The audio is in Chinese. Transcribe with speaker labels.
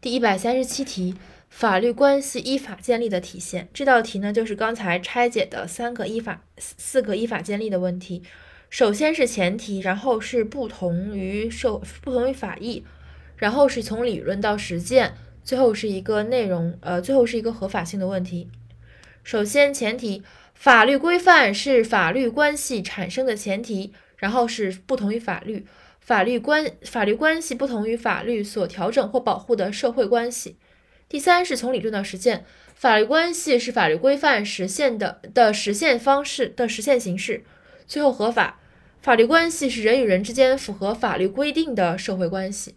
Speaker 1: 第一百三十七题，法律关系依法建立的体现。这道题呢，就是刚才拆解的三个依法、四个依法建立的问题。首先是前提，然后是不同于社、不同于法益，然后是从理论到实践，最后是一个内容，呃，最后是一个合法性的问题。首先前提，法律规范是法律关系产生的前提，然后是不同于法律。法律关法律关系不同于法律所调整或保护的社会关系。第三是从理论到实践，法律关系是法律规范实现的的实现方式的实现形式。最后合法，法律关系是人与人之间符合法律规定的社会关系。